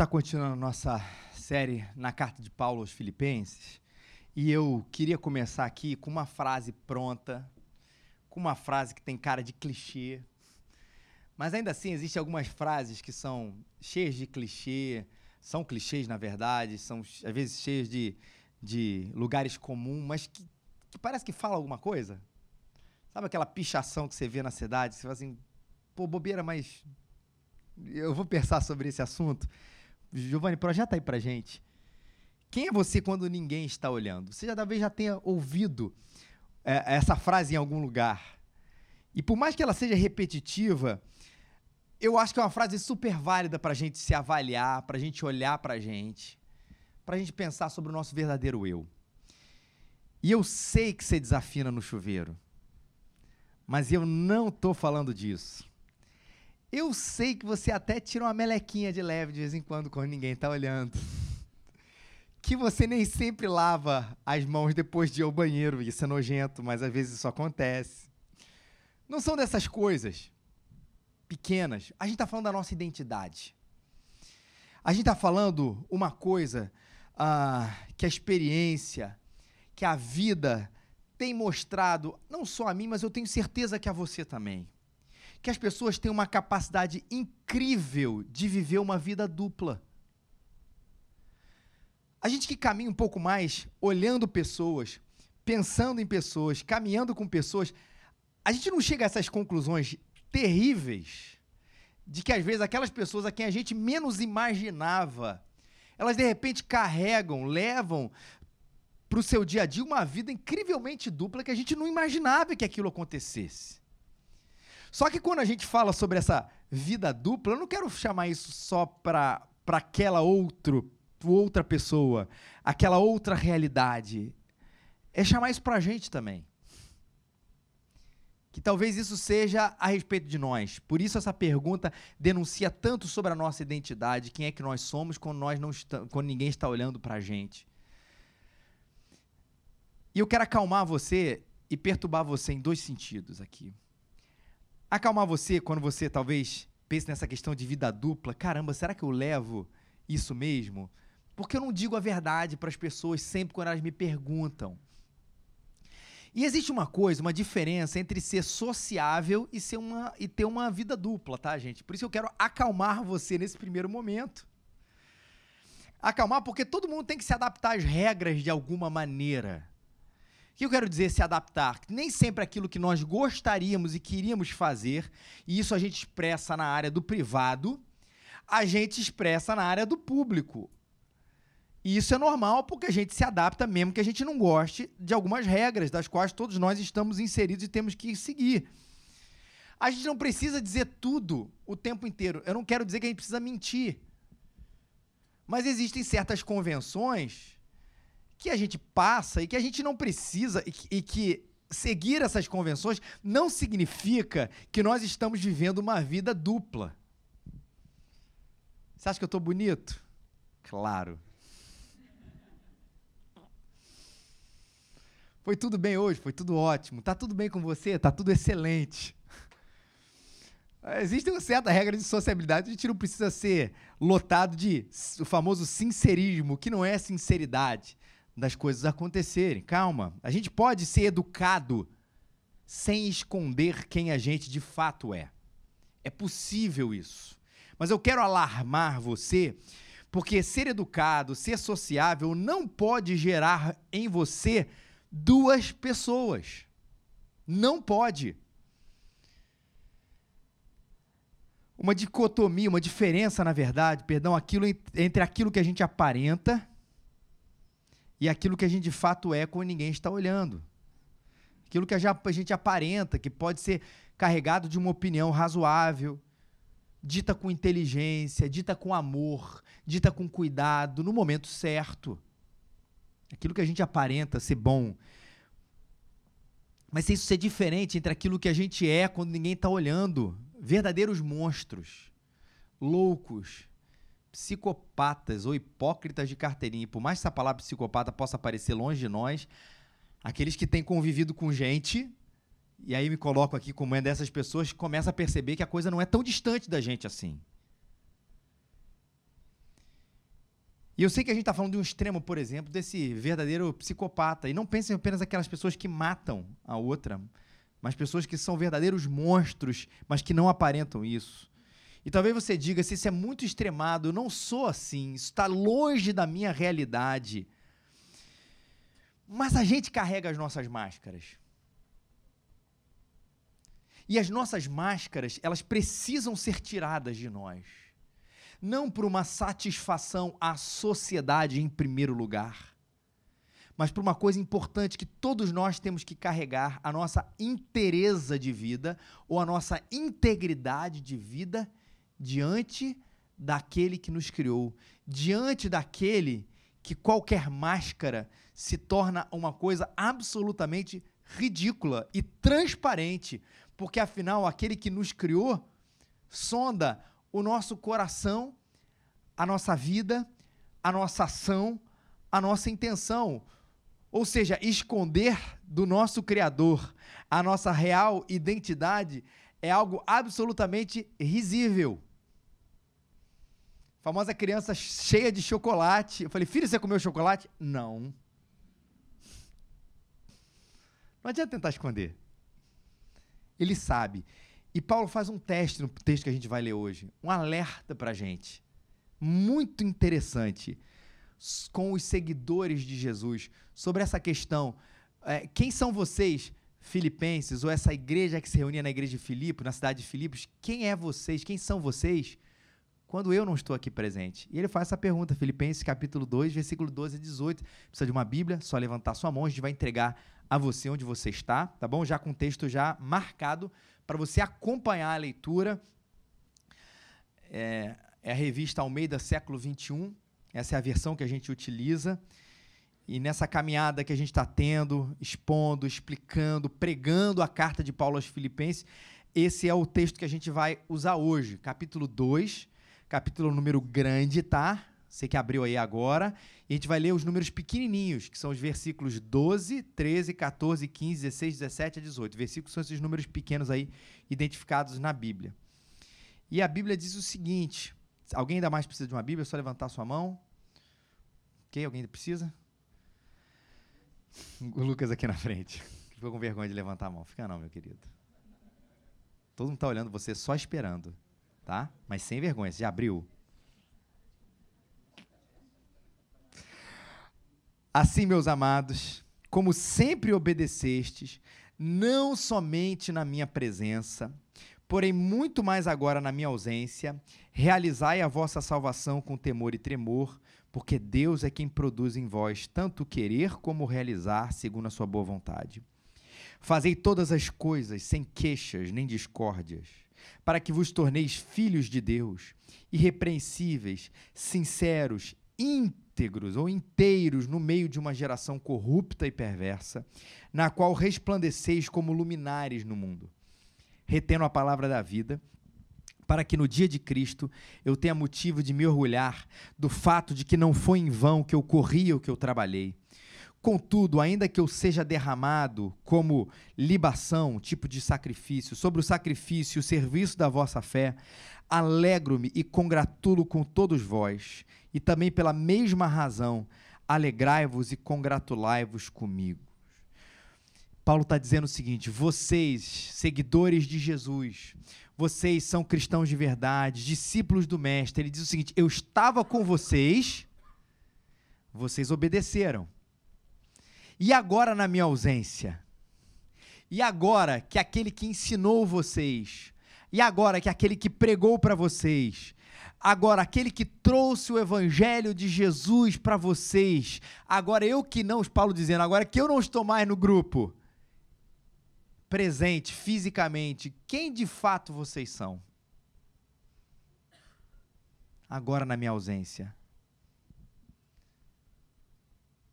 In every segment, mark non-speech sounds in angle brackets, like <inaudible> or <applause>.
está continuando nossa série na carta de Paulo aos Filipenses e eu queria começar aqui com uma frase pronta, com uma frase que tem cara de clichê, mas ainda assim existem algumas frases que são cheias de clichê, são clichês na verdade, são às vezes cheias de, de lugares comuns, mas que, que parece que fala alguma coisa. Sabe aquela pichação que você vê na cidade? Você fala assim, pô, bobeira, mas eu vou pensar sobre esse assunto. Giovanni, projeta aí pra gente. Quem é você quando ninguém está olhando? Você já talvez já tenha ouvido é, essa frase em algum lugar. E por mais que ela seja repetitiva, eu acho que é uma frase super válida para a gente se avaliar, para a gente olhar para a gente, para a gente pensar sobre o nosso verdadeiro eu. E eu sei que você desafina no chuveiro, mas eu não estou falando disso. Eu sei que você até tira uma melequinha de leve de vez em quando quando ninguém está olhando. Que você nem sempre lava as mãos depois de ir ao banheiro, isso é nojento, mas às vezes isso acontece. Não são dessas coisas pequenas. A gente está falando da nossa identidade. A gente está falando uma coisa ah, que a experiência, que a vida tem mostrado, não só a mim, mas eu tenho certeza que a você também que as pessoas têm uma capacidade incrível de viver uma vida dupla. A gente que caminha um pouco mais olhando pessoas, pensando em pessoas, caminhando com pessoas, a gente não chega a essas conclusões terríveis de que às vezes aquelas pessoas a quem a gente menos imaginava, elas de repente carregam, levam para o seu dia a dia uma vida incrivelmente dupla que a gente não imaginava que aquilo acontecesse. Só que quando a gente fala sobre essa vida dupla, eu não quero chamar isso só para aquela outro, outra pessoa, aquela outra realidade. É chamar isso para a gente também. Que talvez isso seja a respeito de nós. Por isso essa pergunta denuncia tanto sobre a nossa identidade, quem é que nós somos quando nós não quando ninguém está olhando para a gente. E eu quero acalmar você e perturbar você em dois sentidos aqui acalmar você quando você talvez pense nessa questão de vida dupla. Caramba, será que eu levo isso mesmo? Porque eu não digo a verdade para as pessoas sempre quando elas me perguntam. E existe uma coisa, uma diferença entre ser sociável e, ser uma, e ter uma vida dupla, tá, gente? Por isso eu quero acalmar você nesse primeiro momento. Acalmar porque todo mundo tem que se adaptar às regras de alguma maneira que eu quero dizer se adaptar? Nem sempre aquilo que nós gostaríamos e queríamos fazer, e isso a gente expressa na área do privado, a gente expressa na área do público. E isso é normal porque a gente se adapta mesmo que a gente não goste de algumas regras das quais todos nós estamos inseridos e temos que seguir. A gente não precisa dizer tudo o tempo inteiro. Eu não quero dizer que a gente precisa mentir. Mas existem certas convenções que a gente passa e que a gente não precisa e que, e que seguir essas convenções não significa que nós estamos vivendo uma vida dupla. Você acha que eu estou bonito? Claro. Foi tudo bem hoje? Foi tudo ótimo. Tá tudo bem com você? Tá tudo excelente. Existe uma certa regra de sociabilidade, a gente não precisa ser lotado de o famoso sincerismo, que não é sinceridade das coisas acontecerem. Calma. A gente pode ser educado sem esconder quem a gente de fato é. É possível isso. Mas eu quero alarmar você, porque ser educado, ser sociável, não pode gerar em você duas pessoas. Não pode. Uma dicotomia, uma diferença, na verdade, perdão, aquilo entre aquilo que a gente aparenta e aquilo que a gente de fato é quando ninguém está olhando. Aquilo que a gente aparenta, que pode ser carregado de uma opinião razoável, dita com inteligência, dita com amor, dita com cuidado, no momento certo. Aquilo que a gente aparenta ser bom. Mas se isso ser diferente entre aquilo que a gente é quando ninguém está olhando, verdadeiros monstros, loucos, psicopatas ou hipócritas de carteirinha. E por mais que essa palavra psicopata possa aparecer longe de nós, aqueles que têm convivido com gente, e aí me coloco aqui como uma dessas pessoas, começa a perceber que a coisa não é tão distante da gente assim. E eu sei que a gente está falando de um extremo, por exemplo, desse verdadeiro psicopata. E não pensem apenas aquelas pessoas que matam a outra, mas pessoas que são verdadeiros monstros, mas que não aparentam isso. E talvez você diga, se isso é muito extremado, eu não sou assim, isso está longe da minha realidade. Mas a gente carrega as nossas máscaras. E as nossas máscaras, elas precisam ser tiradas de nós. Não por uma satisfação à sociedade em primeiro lugar, mas por uma coisa importante que todos nós temos que carregar, a nossa inteireza de vida ou a nossa integridade de vida diante daquele que nos criou, diante daquele que qualquer máscara se torna uma coisa absolutamente ridícula e transparente, porque afinal aquele que nos criou sonda o nosso coração, a nossa vida, a nossa ação, a nossa intenção. Ou seja, esconder do nosso Criador a nossa real identidade é algo absolutamente risível. Famosa criança cheia de chocolate. Eu falei, filho, você comeu chocolate? Não. Não adianta tentar esconder. Ele sabe. E Paulo faz um teste no texto que a gente vai ler hoje, um alerta para a gente, muito interessante, com os seguidores de Jesus, sobre essa questão. É, quem são vocês, filipenses, ou essa igreja que se reunia na igreja de Filipe, na cidade de Filipos? Quem é vocês? Quem são vocês? Quando eu não estou aqui presente. E ele faz essa pergunta, Filipenses capítulo 2, versículo 12 a 18. Precisa de uma Bíblia, só levantar sua mão, a gente vai entregar a você onde você está, tá bom? Já com o texto já marcado para você acompanhar a leitura. É, é, a revista Almeida Século 21. Essa é a versão que a gente utiliza. E nessa caminhada que a gente está tendo, expondo, explicando, pregando a carta de Paulo aos Filipenses, esse é o texto que a gente vai usar hoje, capítulo 2, capítulo número grande, tá? Você que abriu aí agora. E a gente vai ler os números pequenininhos, que são os versículos 12, 13, 14, 15, 16, 17 a 18. Versículos são esses números pequenos aí, identificados na Bíblia. E a Bíblia diz o seguinte: alguém ainda mais precisa de uma Bíblia? É só levantar sua mão. Ok? Alguém precisa? O Lucas aqui na frente. <laughs> Ficou com vergonha de levantar a mão. Fica não, meu querido. Todo mundo está olhando você só esperando, tá? Mas sem vergonha. Já abriu? Assim, meus amados, como sempre obedecestes, não somente na minha presença, porém muito mais agora na minha ausência, realizai a vossa salvação com temor e tremor, porque Deus é quem produz em vós tanto querer como realizar segundo a sua boa vontade. Fazei todas as coisas sem queixas nem discórdias, para que vos torneis filhos de Deus, irrepreensíveis, sinceros, íntegros ou inteiros no meio de uma geração corrupta e perversa, na qual resplandeceis como luminares no mundo, retendo a palavra da vida, para que no dia de Cristo eu tenha motivo de me orgulhar do fato de que não foi em vão que eu corri ou que eu trabalhei. Contudo, ainda que eu seja derramado como libação, tipo de sacrifício, sobre o sacrifício e o serviço da vossa fé, alegro-me e congratulo com todos vós, e também pela mesma razão, alegrai-vos e congratulai-vos comigo. Paulo está dizendo o seguinte: vocês, seguidores de Jesus, vocês são cristãos de verdade, discípulos do Mestre. Ele diz o seguinte: eu estava com vocês, vocês obedeceram. E agora, na minha ausência? E agora que aquele que ensinou vocês, e agora que aquele que pregou para vocês, agora aquele que trouxe o evangelho de Jesus para vocês, agora eu que não, Paulo dizendo, agora que eu não estou mais no grupo, presente fisicamente, quem de fato vocês são? Agora na minha ausência.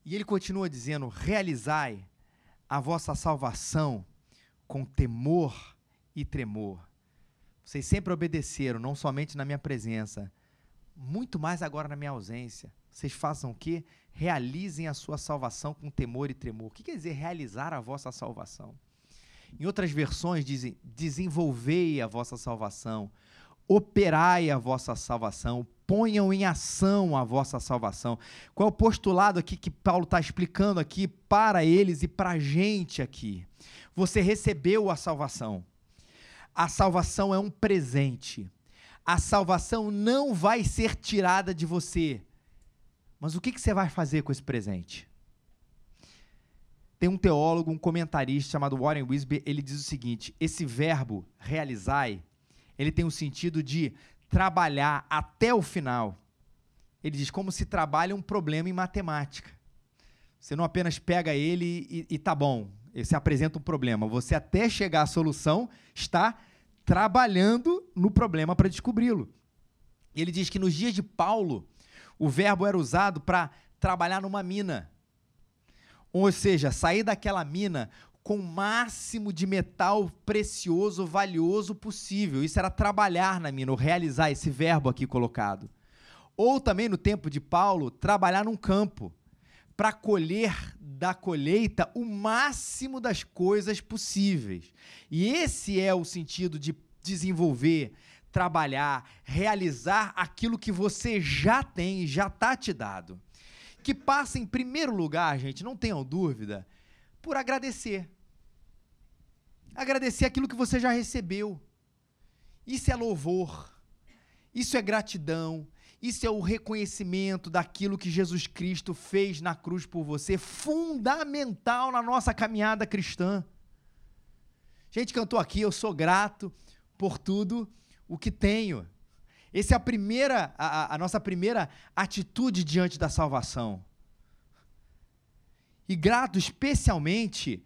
E ele continua dizendo: realizai a vossa salvação com temor e tremor. Vocês sempre obedeceram, não somente na minha presença, muito mais agora na minha ausência. Vocês façam o quê? Realizem a sua salvação com temor e tremor. O que quer dizer realizar a vossa salvação? Em outras versões dizem: desenvolvei a vossa salvação, operai a vossa salvação, ponham em ação a vossa salvação. Qual é o postulado aqui que Paulo está explicando aqui para eles e para a gente aqui? Você recebeu a salvação. A salvação é um presente. A salvação não vai ser tirada de você. Mas o que, que você vai fazer com esse presente? Tem um teólogo, um comentarista chamado Warren Wisby, ele diz o seguinte: esse verbo realizai, ele tem o sentido de trabalhar até o final. Ele diz como se trabalha um problema em matemática. Você não apenas pega ele e, e tá bom, você apresenta um problema. Você até chegar à solução está trabalhando no problema para descobri-lo. Ele diz que nos dias de Paulo, o verbo era usado para trabalhar numa mina. Ou seja, sair daquela mina com o máximo de metal precioso, valioso possível. Isso era trabalhar na mina, ou realizar esse verbo aqui colocado. Ou também no tempo de Paulo, trabalhar num campo para colher da colheita o máximo das coisas possíveis. E esse é o sentido de desenvolver, trabalhar, realizar aquilo que você já tem já está te dado. Que passa em primeiro lugar, gente, não tenham dúvida, por agradecer. Agradecer aquilo que você já recebeu. Isso é louvor. Isso é gratidão. Isso é o reconhecimento daquilo que Jesus Cristo fez na cruz por você, fundamental na nossa caminhada cristã. A gente cantou aqui, eu sou grato por tudo o que tenho. Essa é a primeira, a, a nossa primeira atitude diante da salvação. E grato especialmente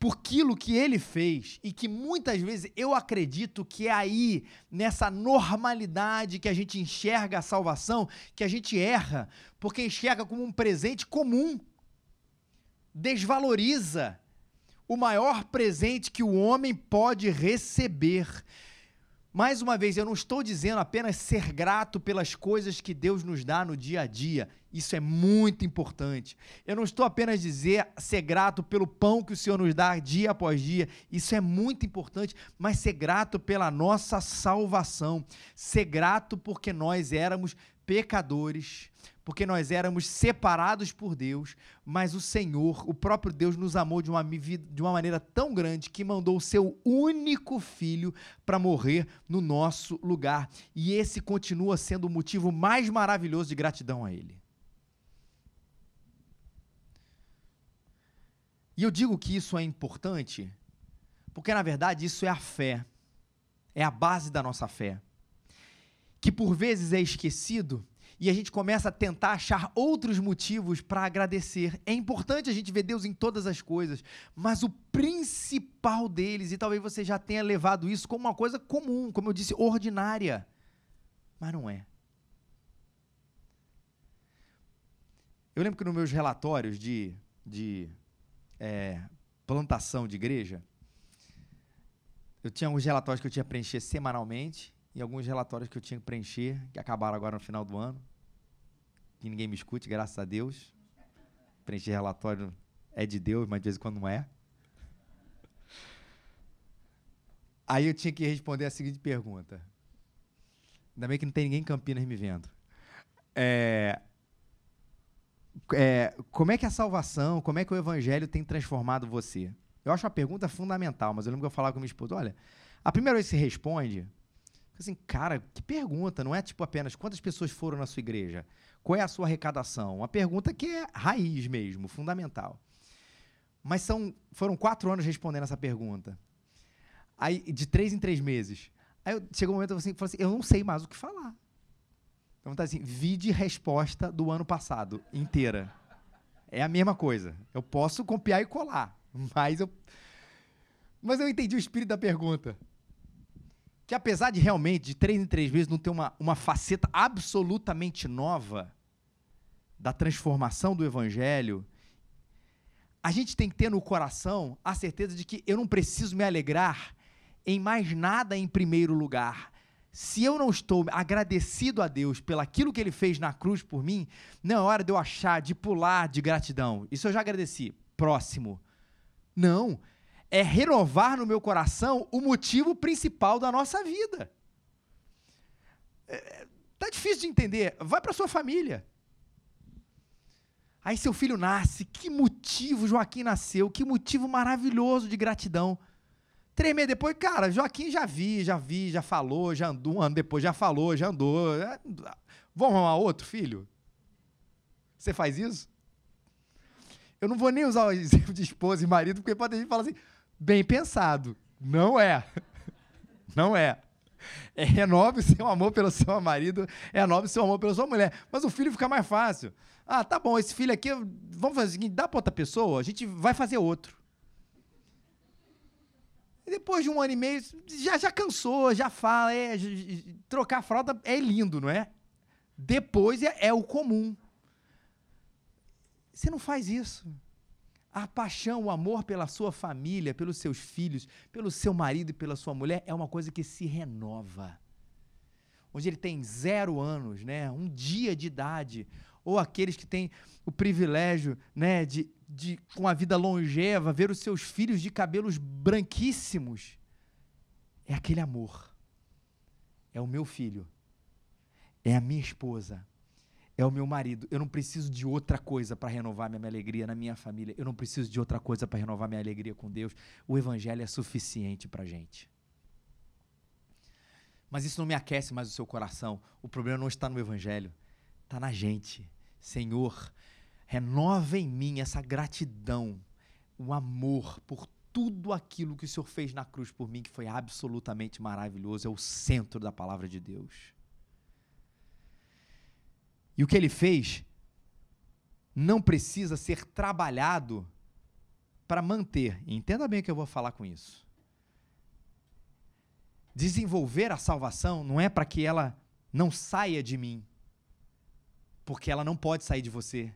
por aquilo que ele fez e que muitas vezes eu acredito que é aí, nessa normalidade que a gente enxerga a salvação, que a gente erra, porque enxerga como um presente comum, desvaloriza o maior presente que o homem pode receber, mais uma vez, eu não estou dizendo apenas ser grato pelas coisas que Deus nos dá no dia a dia. Isso é muito importante. Eu não estou apenas dizer ser grato pelo pão que o Senhor nos dá dia após dia. Isso é muito importante, mas ser grato pela nossa salvação. Ser grato porque nós éramos pecadores, porque nós éramos separados por Deus, mas o Senhor, o próprio Deus, nos amou de uma, de uma maneira tão grande que mandou o seu único filho para morrer no nosso lugar. E esse continua sendo o motivo mais maravilhoso de gratidão a Ele. E eu digo que isso é importante, porque na verdade isso é a fé, é a base da nossa fé, que por vezes é esquecido e a gente começa a tentar achar outros motivos para agradecer. É importante a gente ver Deus em todas as coisas, mas o principal deles, e talvez você já tenha levado isso como uma coisa comum, como eu disse, ordinária, mas não é. Eu lembro que nos meus relatórios de, de é, plantação de igreja, eu tinha alguns relatórios que eu tinha que preencher semanalmente e alguns relatórios que eu tinha que preencher, que acabaram agora no final do ano que ninguém me escute, graças a Deus. Preencher relatório é de Deus, mas de vez em quando não é. Aí eu tinha que responder a seguinte pergunta. Ainda bem que não tem ninguém em Campinas me vendo. É, é, como é que a salvação, como é que o evangelho tem transformado você? Eu acho uma pergunta fundamental, mas eu lembro que eu falava com minha esposa, olha, a primeira vez que você responde, assim, cara, que pergunta, não é tipo apenas quantas pessoas foram na sua igreja? Qual é a sua arrecadação? Uma pergunta que é raiz mesmo, fundamental. Mas são, foram quatro anos respondendo essa pergunta. Aí, de três em três meses. Aí eu, chegou um momento assim, eu falei assim, eu não sei mais o que falar. Tá assim, vide resposta do ano passado, inteira. É a mesma coisa. Eu posso copiar e colar, mas eu mas eu entendi o espírito da pergunta. Que apesar de realmente, de três em três meses, não ter uma, uma faceta absolutamente nova da transformação do evangelho, a gente tem que ter no coração a certeza de que eu não preciso me alegrar em mais nada em primeiro lugar. Se eu não estou agradecido a Deus pelaquilo que Ele fez na cruz por mim, não é hora de eu achar, de pular de gratidão. Isso eu já agradeci. Próximo. Não é renovar no meu coração o motivo principal da nossa vida. É, tá difícil de entender. Vai para sua família. Aí seu filho nasce, que motivo Joaquim nasceu, que motivo maravilhoso de gratidão. Três meses depois, cara, Joaquim já vi, já vi, já falou, já andou, um ano depois já falou, já andou. É, vamos arrumar outro filho? Você faz isso? Eu não vou nem usar o <laughs> exemplo de esposa e marido, porque pode gente falar assim, bem pensado. Não é. <laughs> Não é. É renove o seu amor pelo seu marido, é renove o seu amor pela sua mulher. Mas o filho fica mais fácil. Ah, tá bom, esse filho aqui, vamos fazer o seguinte, dá para outra pessoa, a gente vai fazer outro. Depois de um ano e meio, já, já cansou, já fala, é, trocar fralda é lindo, não é? Depois é, é o comum. Você não faz isso. A paixão, o amor pela sua família, pelos seus filhos, pelo seu marido e pela sua mulher é uma coisa que se renova. Onde ele tem zero anos, né? um dia de idade, ou aqueles que têm o privilégio né, de, de, com a vida longeva, ver os seus filhos de cabelos branquíssimos. É aquele amor. É o meu filho. É a minha esposa. É o meu marido. Eu não preciso de outra coisa para renovar minha alegria na minha família. Eu não preciso de outra coisa para renovar minha alegria com Deus. O Evangelho é suficiente para gente. Mas isso não me aquece mais o seu coração. O problema não está no Evangelho está na gente. Senhor, renova em mim essa gratidão, o amor por tudo aquilo que o Senhor fez na cruz por mim, que foi absolutamente maravilhoso, é o centro da palavra de Deus. E o que ele fez não precisa ser trabalhado para manter. Entenda bem o que eu vou falar com isso. Desenvolver a salvação não é para que ela não saia de mim, porque ela não pode sair de você.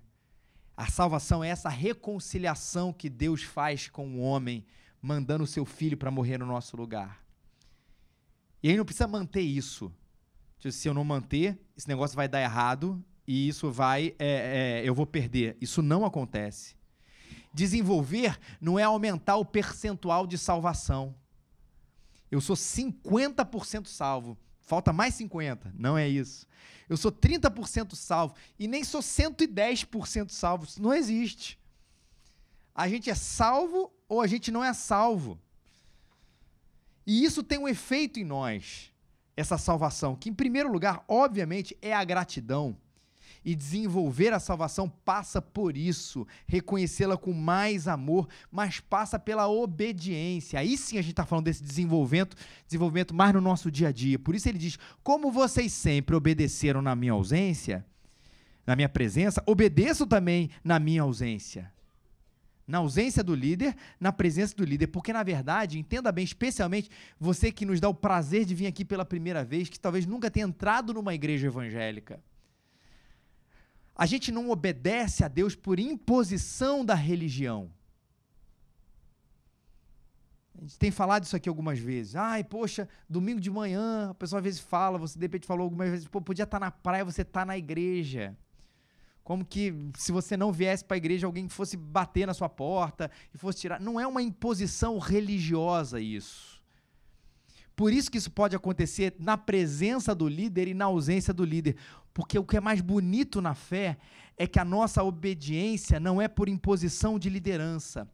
A salvação é essa reconciliação que Deus faz com o homem, mandando o seu filho para morrer no nosso lugar. E aí não precisa manter isso. Tipo, se eu não manter, esse negócio vai dar errado e isso vai, é, é, eu vou perder. Isso não acontece. Desenvolver não é aumentar o percentual de salvação. Eu sou 50% salvo. Falta mais 50. Não é isso. Eu sou 30% salvo e nem sou 110% salvo. Isso não existe. A gente é salvo ou a gente não é salvo. E isso tem um efeito em nós, essa salvação, que em primeiro lugar, obviamente, é a gratidão e desenvolver a salvação passa por isso, reconhecê-la com mais amor, mas passa pela obediência. Aí sim a gente está falando desse desenvolvimento, desenvolvimento mais no nosso dia a dia. Por isso ele diz: como vocês sempre obedeceram na minha ausência, na minha presença, obedeçam também na minha ausência. Na ausência do líder, na presença do líder. Porque, na verdade, entenda bem, especialmente você que nos dá o prazer de vir aqui pela primeira vez, que talvez nunca tenha entrado numa igreja evangélica. A gente não obedece a Deus por imposição da religião. A gente tem falado isso aqui algumas vezes. Ai, poxa, domingo de manhã, a pessoa às vezes fala, você de repente falou algumas vezes, pô, podia estar na praia, você está na igreja. Como que se você não viesse para a igreja, alguém fosse bater na sua porta e fosse tirar. Não é uma imposição religiosa isso. Por isso que isso pode acontecer na presença do líder e na ausência do líder. Porque o que é mais bonito na fé é que a nossa obediência não é por imposição de liderança,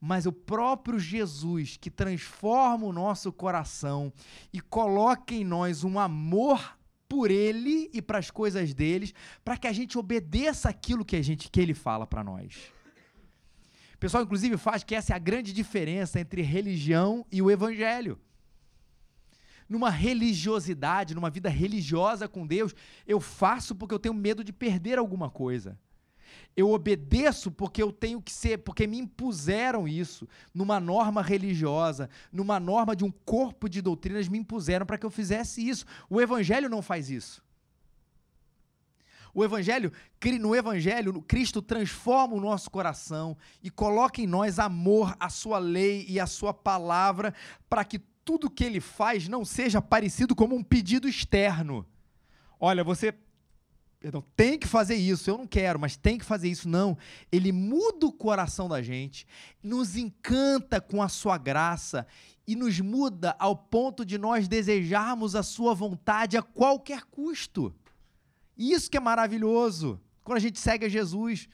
mas o próprio Jesus que transforma o nosso coração e coloca em nós um amor por ele e para as coisas deles, para que a gente obedeça aquilo que a gente que ele fala para nós. O pessoal inclusive faz que essa é a grande diferença entre religião e o evangelho numa religiosidade, numa vida religiosa com Deus, eu faço porque eu tenho medo de perder alguma coisa. Eu obedeço porque eu tenho que ser, porque me impuseram isso, numa norma religiosa, numa norma de um corpo de doutrinas, me impuseram para que eu fizesse isso. O Evangelho não faz isso. O Evangelho, no Evangelho, Cristo transforma o nosso coração e coloca em nós amor, a sua lei e a sua palavra, para que tudo que ele faz não seja parecido como um pedido externo. Olha, você perdão, tem que fazer isso, eu não quero, mas tem que fazer isso, não. Ele muda o coração da gente, nos encanta com a sua graça e nos muda ao ponto de nós desejarmos a sua vontade a qualquer custo. Isso que é maravilhoso, quando a gente segue a Jesus.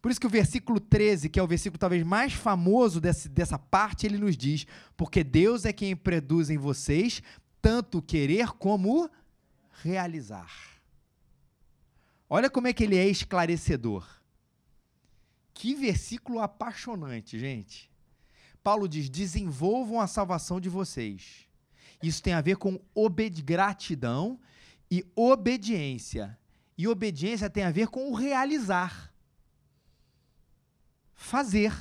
Por isso que o versículo 13, que é o versículo talvez mais famoso desse, dessa parte, ele nos diz: Porque Deus é quem produz em vocês tanto querer como realizar. Olha como é que ele é esclarecedor. Que versículo apaixonante, gente. Paulo diz: desenvolvam a salvação de vocês. Isso tem a ver com gratidão e obediência. E obediência tem a ver com o realizar. Fazer.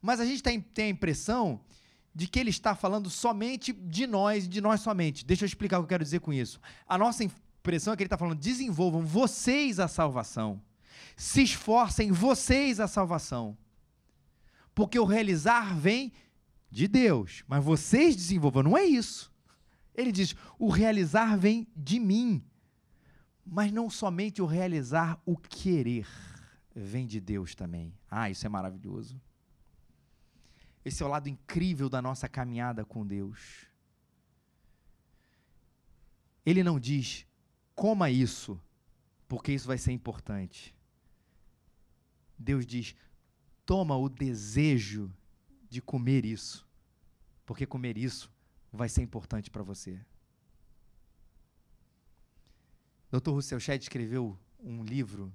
Mas a gente tem, tem a impressão de que ele está falando somente de nós, de nós somente. Deixa eu explicar o que eu quero dizer com isso. A nossa impressão é que ele está falando: desenvolvam vocês a salvação. Se esforcem vocês a salvação. Porque o realizar vem de Deus, mas vocês desenvolvam. Não é isso. Ele diz: o realizar vem de mim. Mas não somente o realizar, o querer vem de Deus também. Ah, isso é maravilhoso. Esse é o lado incrível da nossa caminhada com Deus. Ele não diz, coma isso, porque isso vai ser importante. Deus diz, toma o desejo de comer isso, porque comer isso vai ser importante para você. Dr. Russell Shedd escreveu um livro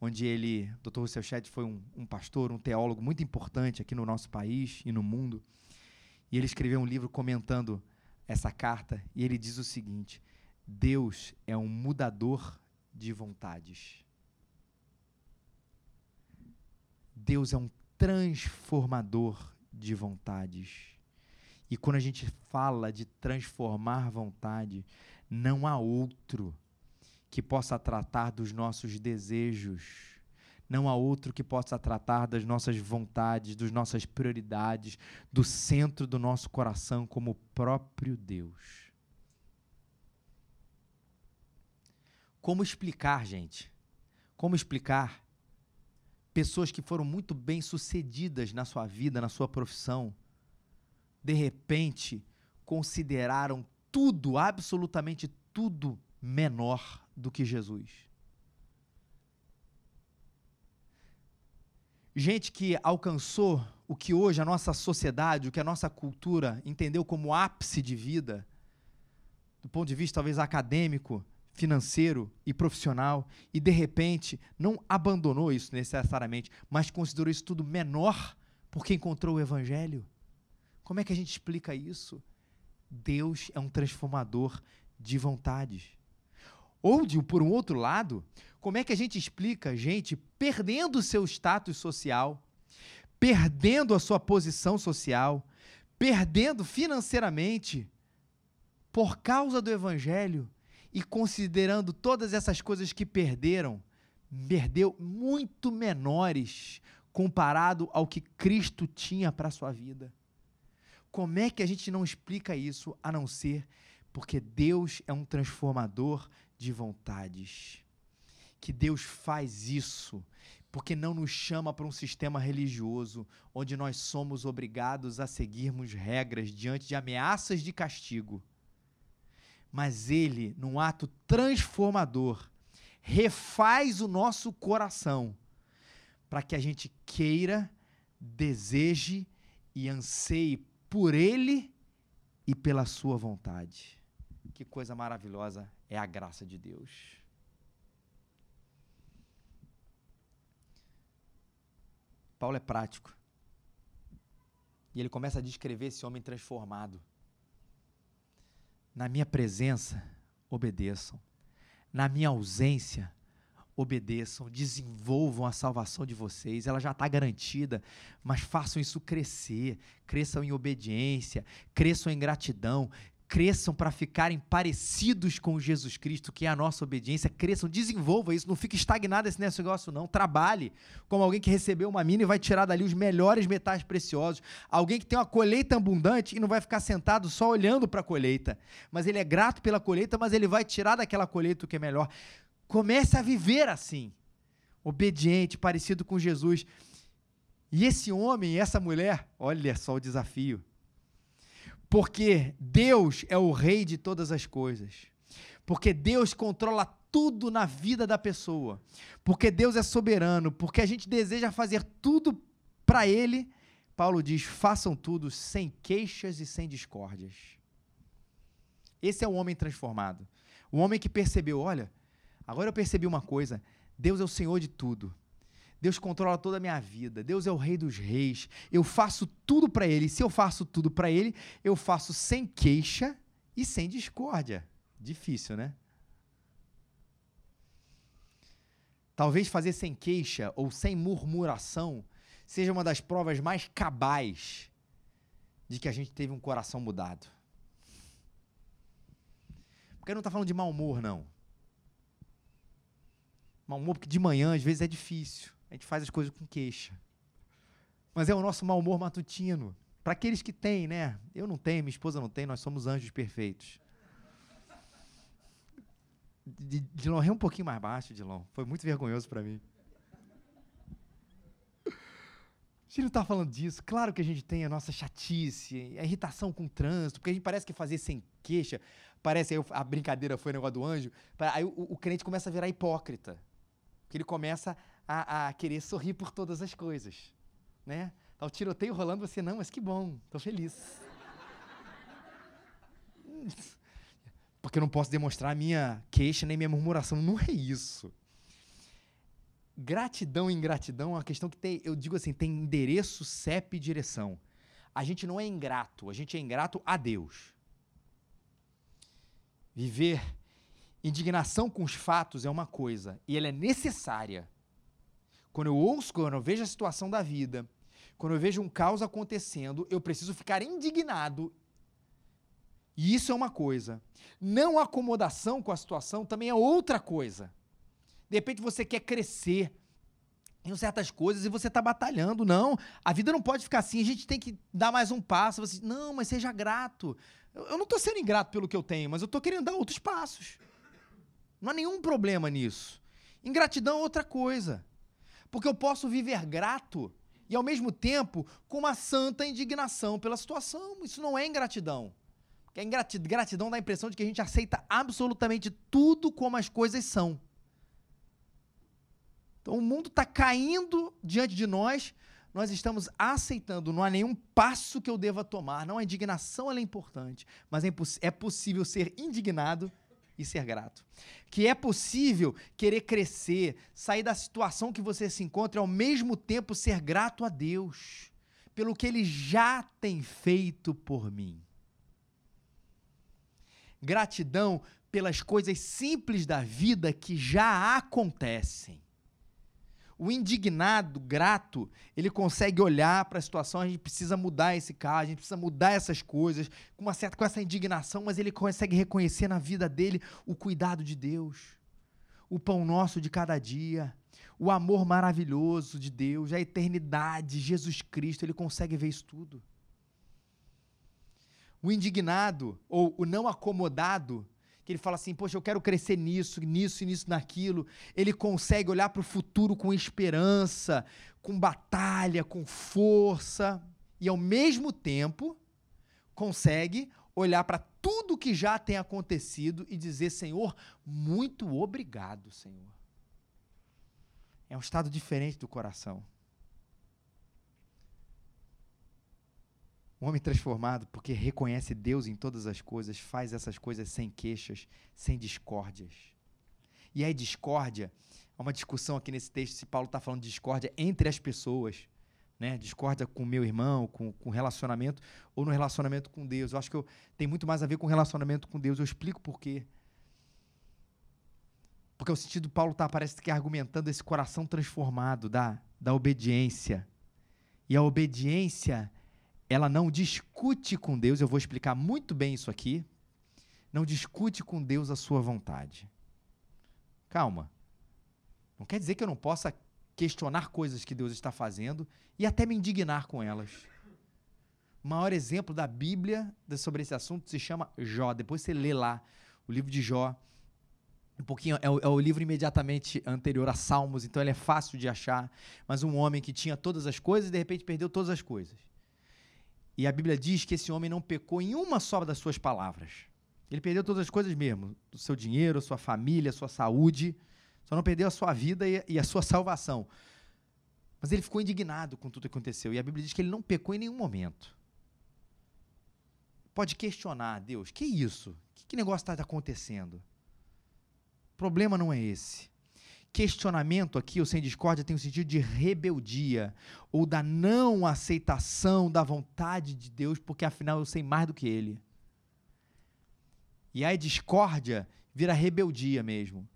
onde ele, Dr. Russell Shedd foi um, um, pastor, um teólogo muito importante aqui no nosso país e no mundo. E ele escreveu um livro comentando essa carta e ele diz o seguinte: Deus é um mudador de vontades. Deus é um transformador de vontades. E quando a gente fala de transformar vontade, não há outro que possa tratar dos nossos desejos. Não há outro que possa tratar das nossas vontades, das nossas prioridades, do centro do nosso coração, como o próprio Deus. Como explicar, gente? Como explicar pessoas que foram muito bem sucedidas na sua vida, na sua profissão, de repente consideraram tudo, absolutamente tudo, menor do que Jesus. Gente que alcançou o que hoje a nossa sociedade, o que a nossa cultura entendeu como ápice de vida, do ponto de vista talvez acadêmico, financeiro e profissional, e de repente não abandonou isso necessariamente, mas considerou isso tudo menor porque encontrou o Evangelho. Como é que a gente explica isso? Deus é um transformador de vontades. Ou, de, por um outro lado, como é que a gente explica gente perdendo o seu status social, perdendo a sua posição social, perdendo financeiramente por causa do evangelho e considerando todas essas coisas que perderam, perdeu muito menores comparado ao que Cristo tinha para a sua vida. Como é que a gente não explica isso a não ser porque Deus é um transformador de vontades. Que Deus faz isso porque não nos chama para um sistema religioso onde nós somos obrigados a seguirmos regras diante de ameaças de castigo. Mas Ele, num ato transformador, refaz o nosso coração para que a gente queira, deseje e anseie por Ele e pela Sua vontade. Que coisa maravilhosa é a graça de Deus. Paulo é prático. E ele começa a descrever esse homem transformado. Na minha presença, obedeçam. Na minha ausência, obedeçam, desenvolvam a salvação de vocês, ela já está garantida, mas façam isso crescer, cresçam em obediência, cresçam em gratidão, cresçam para ficarem parecidos com Jesus Cristo, que é a nossa obediência, cresçam, desenvolva isso, não fique estagnado esse negócio não, trabalhe como alguém que recebeu uma mina e vai tirar dali os melhores metais preciosos, alguém que tem uma colheita abundante e não vai ficar sentado só olhando para a colheita, mas ele é grato pela colheita, mas ele vai tirar daquela colheita o que é melhor. Comece a viver assim, obediente, parecido com Jesus. E esse homem essa mulher, olha só o desafio. Porque Deus é o rei de todas as coisas. Porque Deus controla tudo na vida da pessoa. Porque Deus é soberano, porque a gente deseja fazer tudo para ele. Paulo diz: "Façam tudo sem queixas e sem discórdias". Esse é o homem transformado. O homem que percebeu, olha, agora eu percebi uma coisa, Deus é o Senhor de tudo. Deus controla toda a minha vida. Deus é o rei dos reis. Eu faço tudo para ele. Se eu faço tudo para ele, eu faço sem queixa e sem discórdia. Difícil, né? Talvez fazer sem queixa ou sem murmuração seja uma das provas mais cabais de que a gente teve um coração mudado. Porque não está falando de mau humor, não. Mau humor porque de manhã às vezes é difícil. A gente faz as coisas com queixa. Mas é o nosso mau humor matutino. Para aqueles que têm, né? Eu não tenho, minha esposa não tem, nós somos anjos perfeitos. Dilon, é um pouquinho mais baixo, Dilon. Foi muito vergonhoso para mim. A gente não está falando disso. Claro que a gente tem a nossa chatice, a irritação com o trânsito, porque a gente parece que fazer sem queixa, parece, aí a brincadeira foi o negócio do anjo, aí o, o crente começa a virar hipócrita. Porque ele começa a, a querer sorrir por todas as coisas. Né? Tá o tiroteio rolando, você, não, mas que bom, tô feliz. <laughs> Porque eu não posso demonstrar minha queixa nem minha murmuração. Não é isso. Gratidão e ingratidão é uma questão que tem, eu digo assim, tem endereço, CEP e direção. A gente não é ingrato, a gente é ingrato a Deus. Viver indignação com os fatos é uma coisa, e ela é necessária. Quando eu ouço, quando eu vejo a situação da vida, quando eu vejo um caos acontecendo, eu preciso ficar indignado. E isso é uma coisa. Não acomodação com a situação também é outra coisa. De repente você quer crescer em certas coisas e você está batalhando. Não, a vida não pode ficar assim, a gente tem que dar mais um passo. Você, não, mas seja grato. Eu, eu não estou sendo ingrato pelo que eu tenho, mas eu estou querendo dar outros passos. Não há nenhum problema nisso. Ingratidão é outra coisa. Porque eu posso viver grato e, ao mesmo tempo, com uma santa indignação pela situação. Isso não é ingratidão. Porque a ingratidão dá a impressão de que a gente aceita absolutamente tudo como as coisas são. Então, o mundo está caindo diante de nós, nós estamos aceitando, não há nenhum passo que eu deva tomar. Não, a indignação é importante, mas é, é possível ser indignado e ser grato. Que é possível querer crescer, sair da situação que você se encontra e ao mesmo tempo ser grato a Deus pelo que ele já tem feito por mim. Gratidão pelas coisas simples da vida que já acontecem. O indignado, grato, ele consegue olhar para a situação, a gente precisa mudar esse caso, a gente precisa mudar essas coisas, com uma certa com essa indignação, mas ele consegue reconhecer na vida dele o cuidado de Deus, o pão nosso de cada dia, o amor maravilhoso de Deus, a eternidade, Jesus Cristo, ele consegue ver isso tudo. O indignado ou o não acomodado, que ele fala assim, poxa, eu quero crescer nisso, nisso, nisso, naquilo. Ele consegue olhar para o futuro com esperança, com batalha, com força, e ao mesmo tempo consegue olhar para tudo que já tem acontecido e dizer, Senhor, muito obrigado, Senhor. É um estado diferente do coração. Um homem transformado, porque reconhece Deus em todas as coisas, faz essas coisas sem queixas, sem discórdias. E aí, discórdia, há uma discussão aqui nesse texto se Paulo está falando de discórdia entre as pessoas, né? discórdia com meu irmão, com, com relacionamento, ou no relacionamento com Deus. Eu acho que eu, tem muito mais a ver com relacionamento com Deus. Eu explico por quê. Porque o sentido Paulo está, parece que argumentando esse coração transformado da, da obediência. E a obediência ela não discute com Deus, eu vou explicar muito bem isso aqui. Não discute com Deus a sua vontade. Calma. Não quer dizer que eu não possa questionar coisas que Deus está fazendo e até me indignar com elas. O maior exemplo da Bíblia sobre esse assunto se chama Jó. Depois você lê lá o livro de Jó. um pouquinho é o, é o, livro imediatamente anterior a Salmos, então ele é fácil de achar. Mas um homem que tinha todas as coisas e de repente perdeu todas as coisas. E a Bíblia diz que esse homem não pecou em uma só das suas palavras. Ele perdeu todas as coisas mesmo: o seu dinheiro, a sua família, a sua saúde. Só não perdeu a sua vida e, a sua <laughs> salvação. Mas ele ficou indignado com tudo que aconteceu. E a Bíblia diz que ele não pecou em nenhum momento. Pode questionar, Deus, que isso? Que, que negócio está acontecendo? problema não é esse. Questionamento aqui, ou sem discórdia, tem o sentido de rebeldia, ou da não aceitação da vontade de Deus, porque afinal eu sei mais do que Ele. E aí discórdia vira rebeldia mesmo.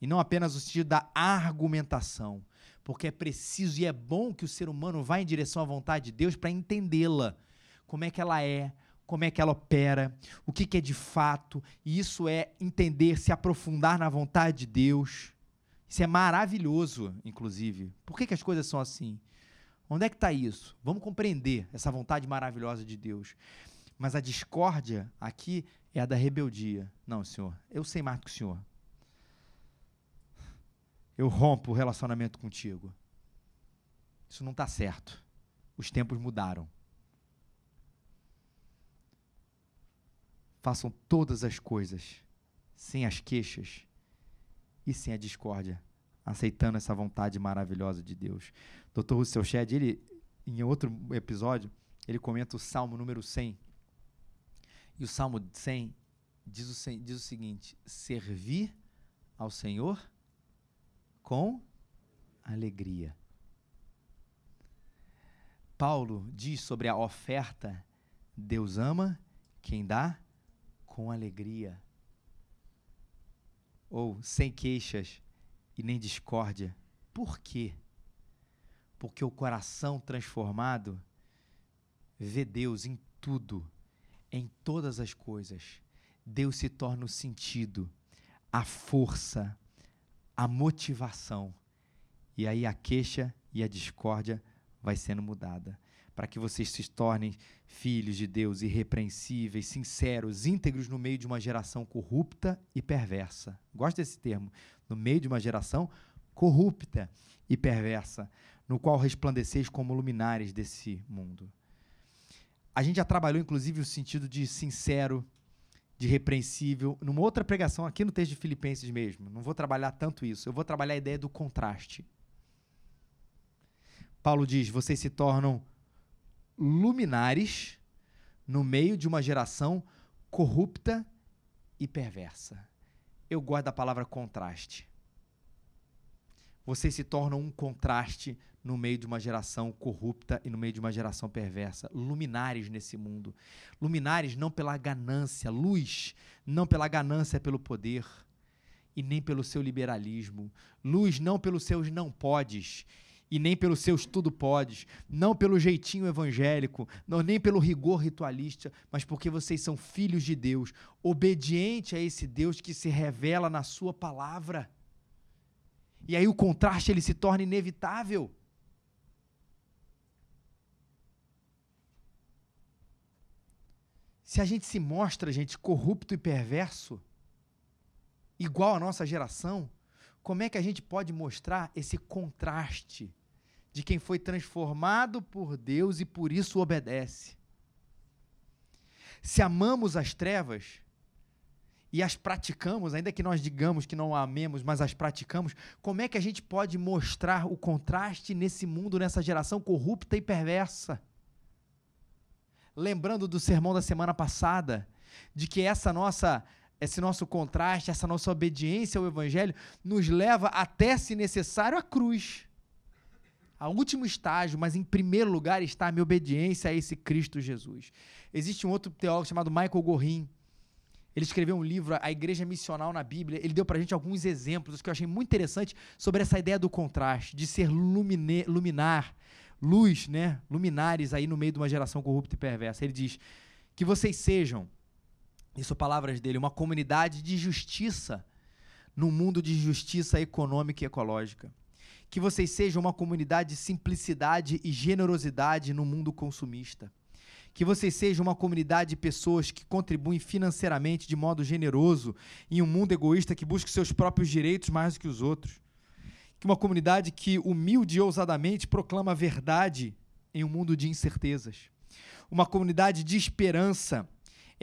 E não apenas o sentido da argumentação, porque é preciso e é bom que o ser humano vá em direção à vontade de Deus para entendê-la, como é que ela é, como é que ela opera, o que, que é de fato, e isso é entender, se aprofundar na vontade de Deus. Isso é maravilhoso, inclusive. Por que, que as coisas são assim? Onde é que está isso? Vamos compreender essa vontade maravilhosa de Deus. Mas a discórdia aqui é a da rebeldia. Não, senhor, eu sei mais que o senhor. Eu rompo o relacionamento contigo. Isso não está certo. Os tempos mudaram. façam todas as coisas sem as queixas e sem a discórdia, aceitando essa vontade maravilhosa de Deus. Dr. Russell Shedd, ele, em outro episódio, ele comenta o Salmo número 100. E o Salmo 100 diz o, diz o seguinte: servir ao Senhor com alegria. Paulo diz sobre a oferta: Deus ama quem dá com alegria, ou sem queixas e nem discórdia. Por quê? Porque o coração transformado vê Deus em tudo, em todas as coisas. Deus se torna o sentido, a força, a motivação. E aí a queixa e a discórdia vai sendo mudada para que vocês se tornem filhos de Deus irrepreensíveis, sinceros, íntegros no meio de uma geração corrupta e perversa. Gosto desse termo. No meio de uma geração corrupta e perversa, no qual resplandeceis como luminares desse mundo. A gente já trabalhou, inclusive, o sentido de sincero, de repreensível, numa outra pregação aqui no texto de Filipenses mesmo. Não vou trabalhar tanto isso. Eu vou trabalhar a ideia do contraste. Paulo diz: vocês se tornam luminares no meio de uma geração corrupta e perversa. Eu gosto da palavra contraste. Vocês se tornam um contraste no meio de uma geração corrupta e no meio de uma geração perversa. Luminares nesse mundo. Luminares não pela ganância, luz não pela ganância, pelo poder e nem pelo seu liberalismo. Luz não pelos seus não podes e nem pelos seus tudo podes, não pelo jeitinho evangélico, não, nem pelo rigor ritualista, mas porque vocês são filhos de Deus, obediente a esse Deus que se revela na sua palavra. E aí o contraste ele se torna inevitável. Se a gente se mostra, gente, corrupto e perverso, igual a nossa geração, como é que a gente pode mostrar esse contraste de quem foi transformado por Deus e por isso obedece. Se amamos as trevas e as praticamos, ainda que nós digamos que não amemos, mas as praticamos, como é que a gente pode mostrar o contraste nesse mundo, nessa geração corrupta e perversa? Lembrando do sermão da semana passada, de que essa nossa esse nosso contraste, essa nossa obediência ao evangelho nos leva até se necessário à cruz a último estágio, mas em primeiro lugar está a minha obediência a esse Cristo Jesus. Existe um outro teólogo chamado Michael Gorin. Ele escreveu um livro, A Igreja Missional na Bíblia. Ele deu para a gente alguns exemplos que eu achei muito interessante sobre essa ideia do contraste, de ser lumine, luminar, luz, né? luminares aí no meio de uma geração corrupta e perversa. Ele diz que vocês sejam, isso palavras dele, uma comunidade de justiça num mundo de justiça econômica e ecológica que vocês sejam uma comunidade de simplicidade e generosidade no mundo consumista. Que vocês sejam uma comunidade de pessoas que contribuem financeiramente de modo generoso em um mundo egoísta que busca seus próprios direitos mais do que os outros. Que uma comunidade que humilde e ousadamente proclama a verdade em um mundo de incertezas. Uma comunidade de esperança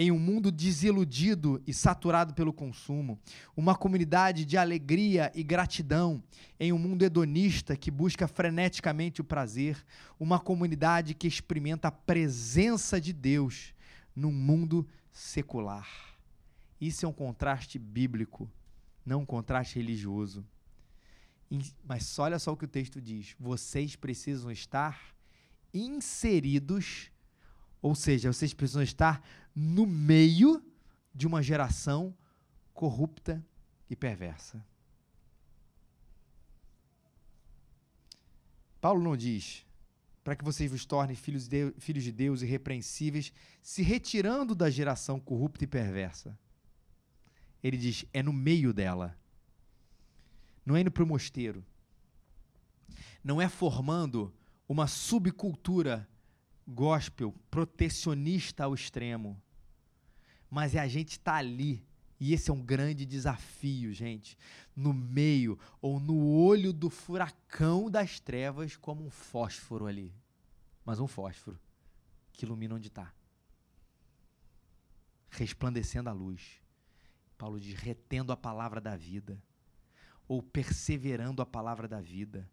em um mundo desiludido e saturado pelo consumo, uma comunidade de alegria e gratidão em um mundo hedonista que busca freneticamente o prazer, uma comunidade que experimenta a presença de Deus num mundo secular. Isso é um contraste bíblico, não um contraste religioso. Mas olha só o que o texto diz: vocês precisam estar inseridos, ou seja, vocês precisam estar no meio de uma geração corrupta e perversa. Paulo não diz para que vocês vos tornem filhos de, filhos de Deus irrepreensíveis, se retirando da geração corrupta e perversa. Ele diz: é no meio dela. Não é indo para o mosteiro. Não é formando uma subcultura gospel protecionista ao extremo. Mas é a gente estar tá ali. E esse é um grande desafio, gente. No meio ou no olho do furacão das trevas, como um fósforo ali. Mas um fósforo que ilumina onde está. Resplandecendo a luz. Paulo diz: retendo a palavra da vida. Ou perseverando a palavra da vida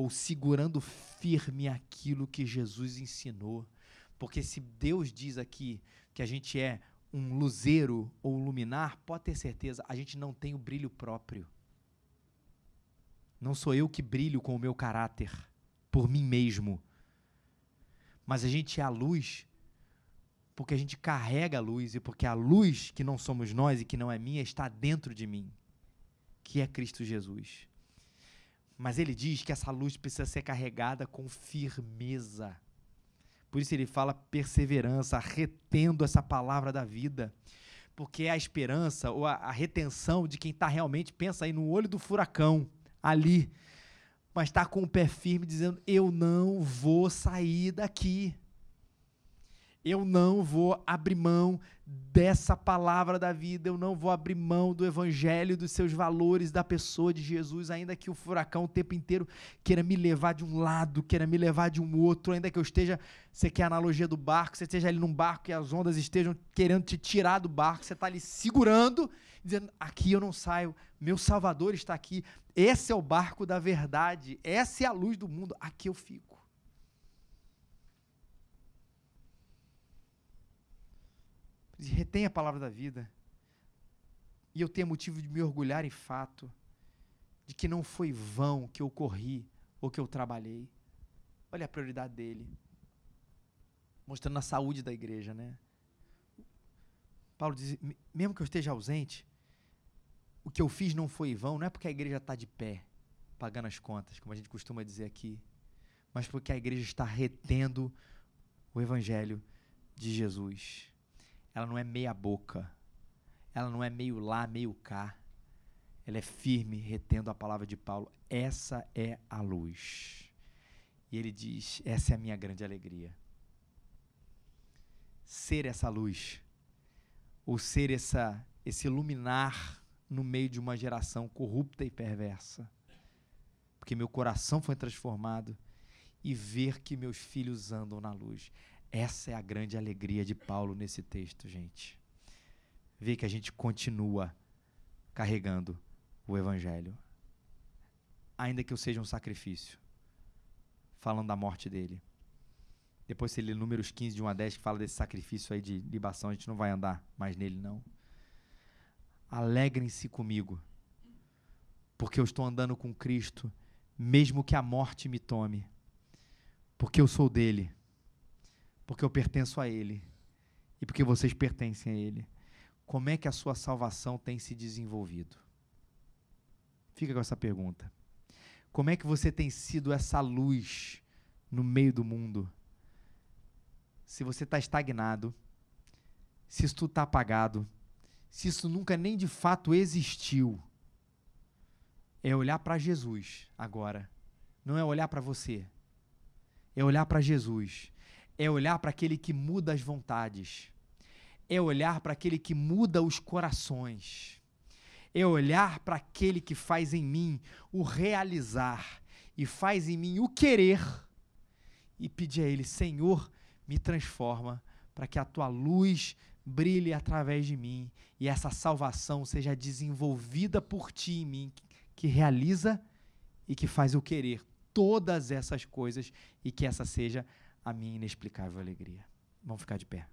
ou segurando firme aquilo que Jesus ensinou. Porque se Deus diz aqui que a gente é um luzeiro ou luminar, pode ter certeza, a gente não tem o brilho próprio. Não sou eu que brilho com o meu caráter, por mim mesmo. Mas a gente é a luz porque a gente carrega a luz e porque a luz que não somos nós e que não é minha está dentro de mim, que é Cristo Jesus. Mas ele diz que essa luz precisa ser carregada com firmeza. Por isso ele fala perseverança, retendo essa palavra da vida. Porque é a esperança ou a, a retenção de quem está realmente, pensa aí no olho do furacão, ali, mas está com o pé firme, dizendo: Eu não vou sair daqui. Eu não vou abrir mão dessa palavra da vida, eu não vou abrir mão do evangelho, dos seus valores, da pessoa de Jesus, ainda que o furacão o tempo inteiro queira me levar de um lado, queira me levar de um outro, ainda que eu esteja, você quer a analogia do barco, você esteja ali num barco e as ondas estejam querendo te tirar do barco, você está ali segurando, dizendo: aqui eu não saio, meu Salvador está aqui, esse é o barco da verdade, essa é a luz do mundo, aqui eu fico. Retém a palavra da vida. E eu tenho motivo de me orgulhar em fato de que não foi vão que eu corri ou que eu trabalhei. Olha a prioridade dele. Mostrando a saúde da igreja, né? Paulo diz: mesmo que eu esteja ausente, o que eu fiz não foi vão, não é porque a igreja está de pé, pagando as contas, como a gente costuma dizer aqui, mas porque a igreja está retendo o evangelho de Jesus ela não é meia boca. Ela não é meio lá, meio cá. Ela é firme, retendo a palavra de Paulo. Essa é a luz. E ele diz: essa é a minha grande alegria. Ser essa luz, ou ser essa, esse luminar no meio de uma geração corrupta e perversa. Porque meu coração foi transformado e ver que meus filhos andam na luz. Essa é a grande alegria de Paulo nesse texto, gente. Ver que a gente continua carregando o Evangelho. Ainda que eu seja um sacrifício. Falando da morte dele. Depois você lê números 15, de 1 a 10, que fala desse sacrifício aí de libação, a gente não vai andar mais nele, não. Alegrem-se comigo, porque eu estou andando com Cristo, mesmo que a morte me tome, porque eu sou dele porque eu pertenço a Ele e porque vocês pertencem a Ele. Como é que a sua salvação tem se desenvolvido? Fica com essa pergunta. Como é que você tem sido essa luz no meio do mundo? Se você está estagnado, se isso tudo está apagado, se isso nunca nem de fato existiu, é olhar para Jesus agora. Não é olhar para você. É olhar para Jesus é olhar para aquele que muda as vontades, é olhar para aquele que muda os corações, é olhar para aquele que faz em mim o realizar e faz em mim o querer e pedir a Ele: Senhor, me transforma para que a tua luz brilhe através de mim e essa salvação seja desenvolvida por ti em mim, que realiza e que faz eu querer todas essas coisas e que essa seja a minha inexplicável alegria. Vamos ficar de pé.